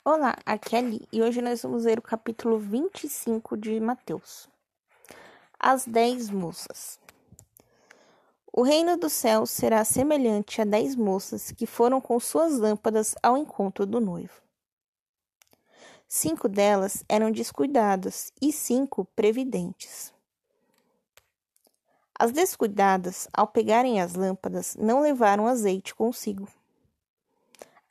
Olá, aqui é Ali e hoje nós vamos ler o capítulo 25 de Mateus. As dez moças. O reino dos céus será semelhante a dez moças que foram com suas lâmpadas ao encontro do noivo. Cinco delas eram descuidadas e cinco previdentes. As descuidadas, ao pegarem as lâmpadas, não levaram azeite consigo.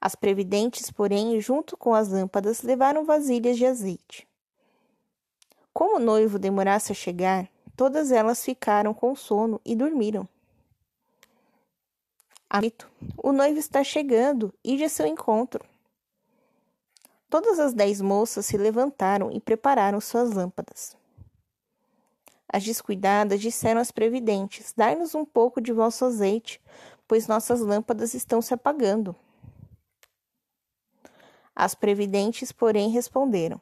As previdentes, porém, junto com as lâmpadas, levaram vasilhas de azeite. Como o noivo demorasse a chegar, todas elas ficaram com sono e dormiram. Amito, o noivo está chegando, ide a seu encontro. Todas as dez moças se levantaram e prepararam suas lâmpadas. As descuidadas disseram às previdentes: Dai-nos um pouco de vosso azeite, pois nossas lâmpadas estão se apagando. As previdentes, porém, responderam: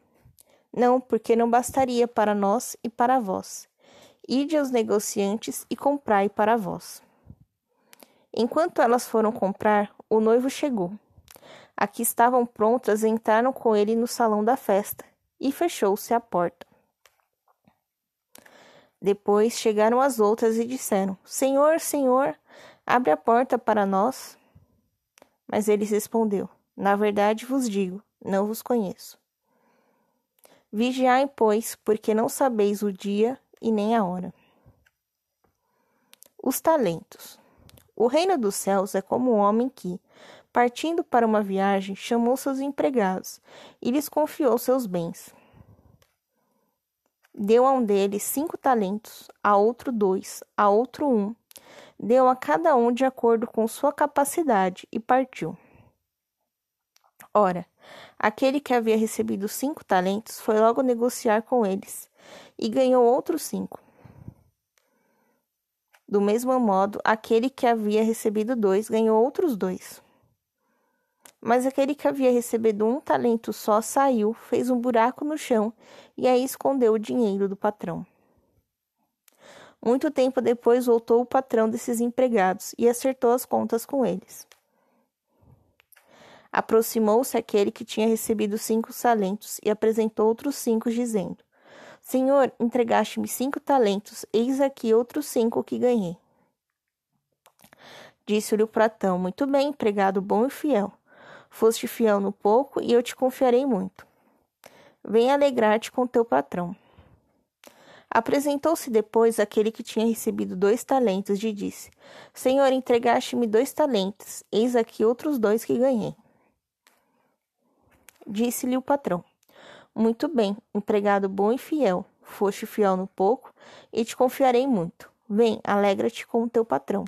Não, porque não bastaria para nós e para vós. Ide aos negociantes e comprai para vós. Enquanto elas foram comprar, o noivo chegou. Aqui estavam prontas, entraram com ele no salão da festa e fechou-se a porta. Depois chegaram as outras e disseram: Senhor, Senhor, abre a porta para nós. Mas ele respondeu: na verdade vos digo, não vos conheço. Vigiai, pois, porque não sabeis o dia e nem a hora. Os talentos. O reino dos céus é como um homem que, partindo para uma viagem, chamou seus empregados e lhes confiou seus bens. Deu a um deles cinco talentos, a outro dois, a outro um, deu a cada um de acordo com sua capacidade e partiu. Ora, aquele que havia recebido cinco talentos foi logo negociar com eles e ganhou outros cinco. Do mesmo modo, aquele que havia recebido dois ganhou outros dois. Mas aquele que havia recebido um talento só saiu, fez um buraco no chão e aí escondeu o dinheiro do patrão. Muito tempo depois voltou o patrão desses empregados e acertou as contas com eles. Aproximou-se aquele que tinha recebido cinco talentos e apresentou outros cinco, dizendo: Senhor, entregaste-me cinco talentos, eis aqui outros cinco que ganhei. Disse-lhe o pratão: Muito bem, empregado bom e fiel. Foste fiel no pouco e eu te confiarei muito. Vem alegrar-te com teu patrão. Apresentou-se depois aquele que tinha recebido dois talentos e disse: Senhor, entregaste-me dois talentos, eis aqui outros dois que ganhei. Disse-lhe o patrão: Muito bem, empregado bom e fiel. Foste fiel no pouco, e te confiarei muito. Vem, alegra-te com o teu patrão.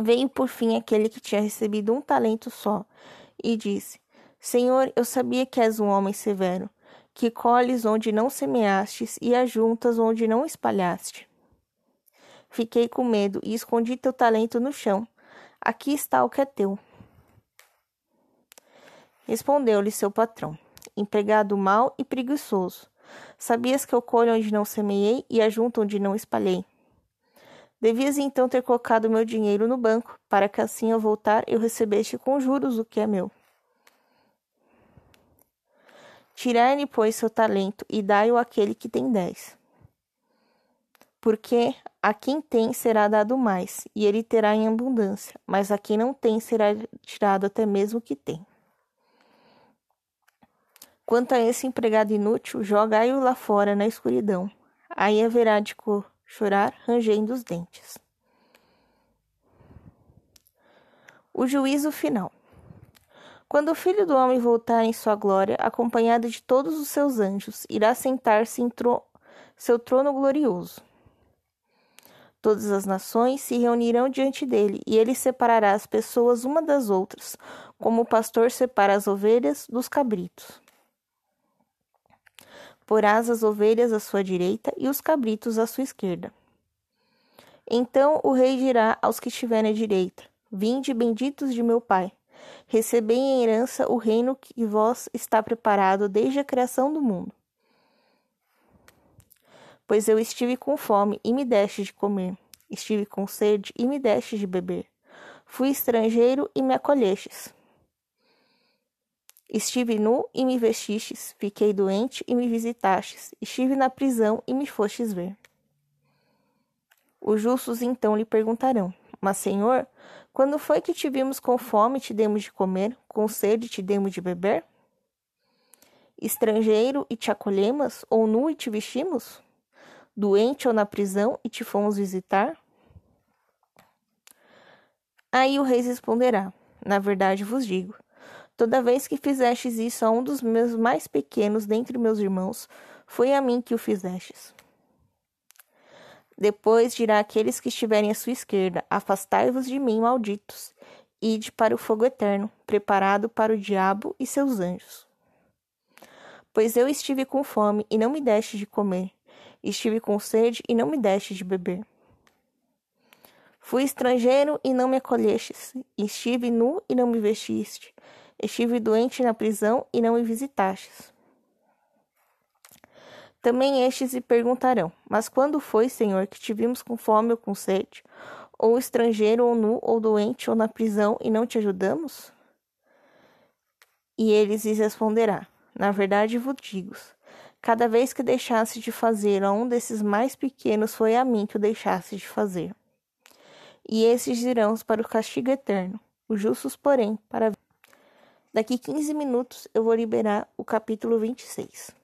Veio por fim aquele que tinha recebido um talento só, e disse: Senhor, eu sabia que és um homem severo, que colhes onde não semeastes e ajuntas onde não espalhaste. Fiquei com medo e escondi teu talento no chão. Aqui está o que é teu. Respondeu-lhe seu patrão: Empregado mau e preguiçoso. Sabias que eu colho onde não semeei e ajunto onde não espalhei? Devias então ter colocado meu dinheiro no banco, para que assim ao voltar eu recebesse com juros o que é meu. Tirai-lhe, pois, seu talento e dai-o àquele que tem dez. Porque a quem tem será dado mais, e ele terá em abundância, mas a quem não tem será tirado até mesmo o que tem. Quanto a esse empregado inútil, jogai-o lá fora na escuridão. Aí haverá de chorar, rangendo os dentes. O juízo final. Quando o filho do homem voltar em sua glória, acompanhado de todos os seus anjos, irá sentar-se em tro seu trono glorioso. Todas as nações se reunirão diante dele, e ele separará as pessoas uma das outras, como o pastor separa as ovelhas dos cabritos. Porás as ovelhas à sua direita e os cabritos à sua esquerda. Então o rei dirá aos que estiverem à direita: Vinde, benditos de meu Pai, recebei em herança o reino que vós está preparado desde a criação do mundo. Pois eu estive com fome e me deste de comer, estive com sede e me deste de beber, fui estrangeiro e me acolhestes Estive nu e me vestistes, fiquei doente e me visitastes, estive na prisão e me fostes ver. Os justos então lhe perguntarão: Mas, Senhor, quando foi que te vimos com fome e te demos de comer, com sede e te demos de beber? Estrangeiro e te acolhemos, ou nu e te vestimos? Doente ou na prisão e te fomos visitar? Aí o rei responderá: Na verdade vos digo Toda vez que fizestes isso a um dos meus mais pequenos dentre meus irmãos, foi a mim que o fizestes. Depois dirá aqueles que estiverem à sua esquerda: Afastai-vos de mim, malditos, ide para o fogo eterno, preparado para o diabo e seus anjos. Pois eu estive com fome e não me deste de comer, estive com sede e não me deste de beber. Fui estrangeiro e não me acolhestes, estive nu e não me vestiste Estive doente na prisão e não me visitastes. Também estes lhe perguntarão: Mas quando foi, Senhor, que te vimos com fome ou com sede, ou estrangeiro, ou nu, ou doente, ou na prisão, e não te ajudamos? E eles lhes responderá: Na verdade vos digo, cada vez que deixasse de fazer a um desses mais pequenos, foi a mim que o deixasse de fazer. E esses irão para o castigo eterno, os justos, porém, para Daqui 15 minutos eu vou liberar o capítulo 26.